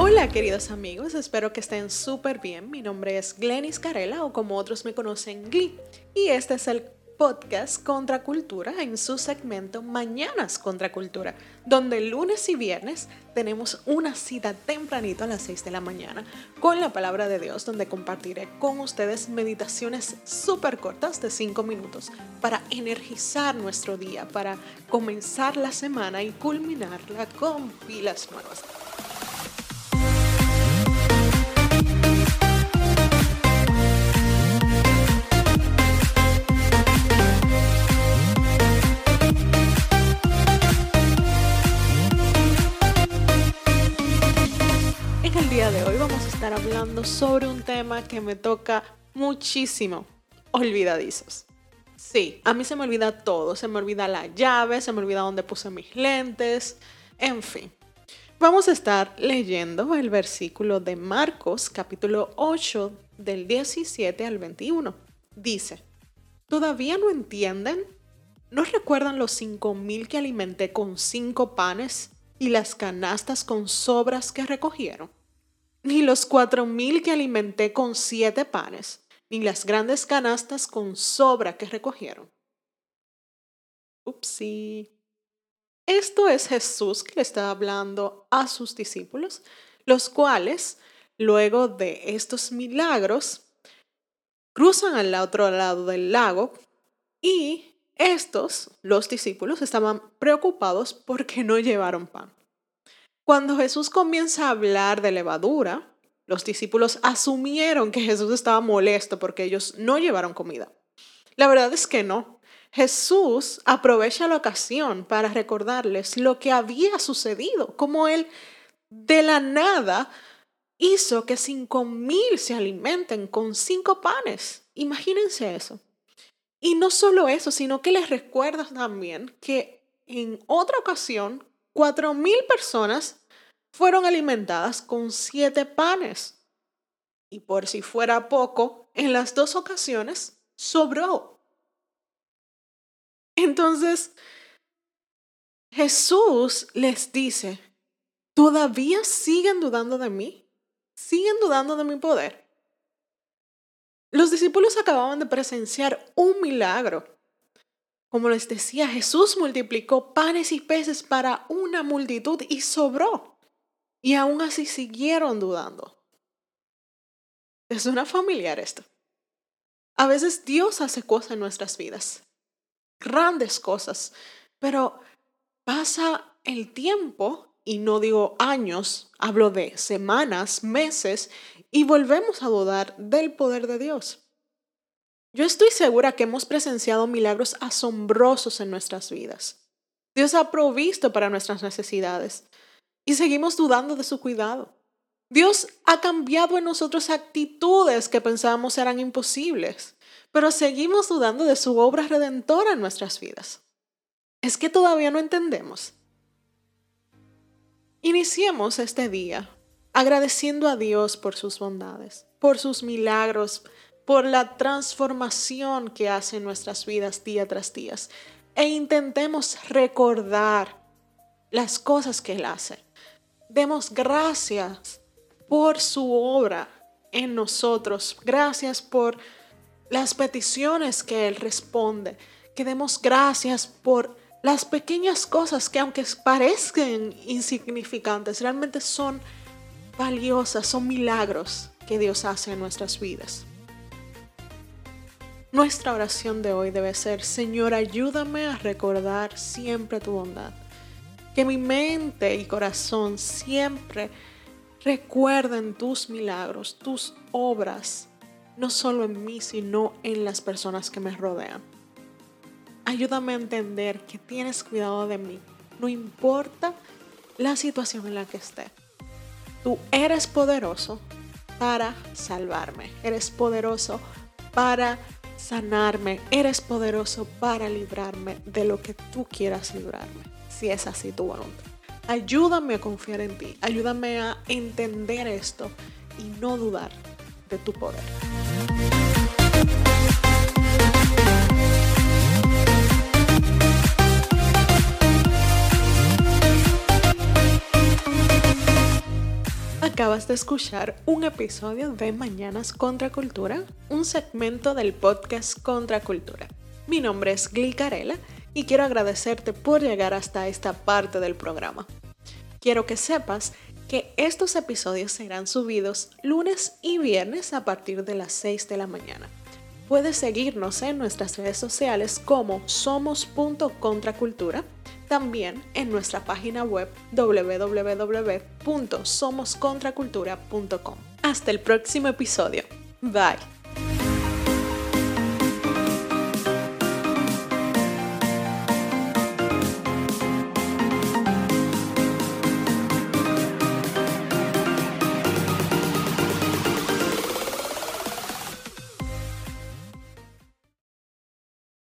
Hola queridos amigos, espero que estén súper bien. Mi nombre es Glenis Carela o como otros me conocen Glee y este es el podcast Contra Cultura en su segmento Mañanas Contra Cultura, donde lunes y viernes tenemos una cita tempranito a las 6 de la mañana con la palabra de Dios, donde compartiré con ustedes meditaciones súper cortas de 5 minutos para energizar nuestro día, para comenzar la semana y culminarla con pilas nuevas. De hoy vamos a estar hablando sobre un tema que me toca muchísimo, olvidadizos. Sí, a mí se me olvida todo, se me olvida la llave, se me olvida dónde puse mis lentes, en fin. Vamos a estar leyendo el versículo de Marcos capítulo 8 del 17 al 21. Dice, ¿todavía no entienden? ¿No recuerdan los cinco mil que alimenté con cinco panes y las canastas con sobras que recogieron? Ni los cuatro mil que alimenté con siete panes, ni las grandes canastas con sobra que recogieron. Upsi. Esto es Jesús que le está hablando a sus discípulos, los cuales, luego de estos milagros, cruzan al otro lado del lago y estos, los discípulos, estaban preocupados porque no llevaron pan. Cuando Jesús comienza a hablar de levadura, los discípulos asumieron que Jesús estaba molesto porque ellos no llevaron comida. La verdad es que no. Jesús aprovecha la ocasión para recordarles lo que había sucedido, como él de la nada hizo que cinco mil se alimenten con cinco panes. Imagínense eso. Y no solo eso, sino que les recuerda también que en otra ocasión, cuatro mil personas fueron alimentadas con siete panes. Y por si fuera poco, en las dos ocasiones sobró. Entonces, Jesús les dice, ¿todavía siguen dudando de mí? ¿Siguen dudando de mi poder? Los discípulos acababan de presenciar un milagro. Como les decía, Jesús multiplicó panes y peces para una multitud y sobró. Y aún así siguieron dudando. ¿Es una familiar esto? A veces Dios hace cosas en nuestras vidas, grandes cosas, pero pasa el tiempo, y no digo años, hablo de semanas, meses, y volvemos a dudar del poder de Dios. Yo estoy segura que hemos presenciado milagros asombrosos en nuestras vidas. Dios ha provisto para nuestras necesidades, y seguimos dudando de su cuidado. Dios ha cambiado en nosotros actitudes que pensábamos eran imposibles, pero seguimos dudando de su obra redentora en nuestras vidas. Es que todavía no entendemos. Iniciemos este día agradeciendo a Dios por sus bondades, por sus milagros, por la transformación que hace en nuestras vidas día tras día. E intentemos recordar las cosas que Él hace Demos gracias por su obra en nosotros. Gracias por las peticiones que Él responde. Que demos gracias por las pequeñas cosas que aunque parezcan insignificantes, realmente son valiosas, son milagros que Dios hace en nuestras vidas. Nuestra oración de hoy debe ser, Señor, ayúdame a recordar siempre tu bondad que mi mente y corazón siempre recuerden tus milagros, tus obras, no solo en mí, sino en las personas que me rodean. Ayúdame a entender que tienes cuidado de mí, no importa la situación en la que esté. Tú eres poderoso para salvarme, eres poderoso para sanarme, eres poderoso para librarme de lo que tú quieras librarme si es así tu voluntad. Ayúdame a confiar en ti, ayúdame a entender esto y no dudar de tu poder. Acabas de escuchar un episodio de Mañanas Contra Cultura, un segmento del podcast Contra Cultura. Mi nombre es Gli Carela y quiero agradecerte por llegar hasta esta parte del programa. Quiero que sepas que estos episodios serán subidos lunes y viernes a partir de las 6 de la mañana. Puedes seguirnos en nuestras redes sociales como somos.contracultura, también en nuestra página web www.somoscontracultura.com. Hasta el próximo episodio. Bye.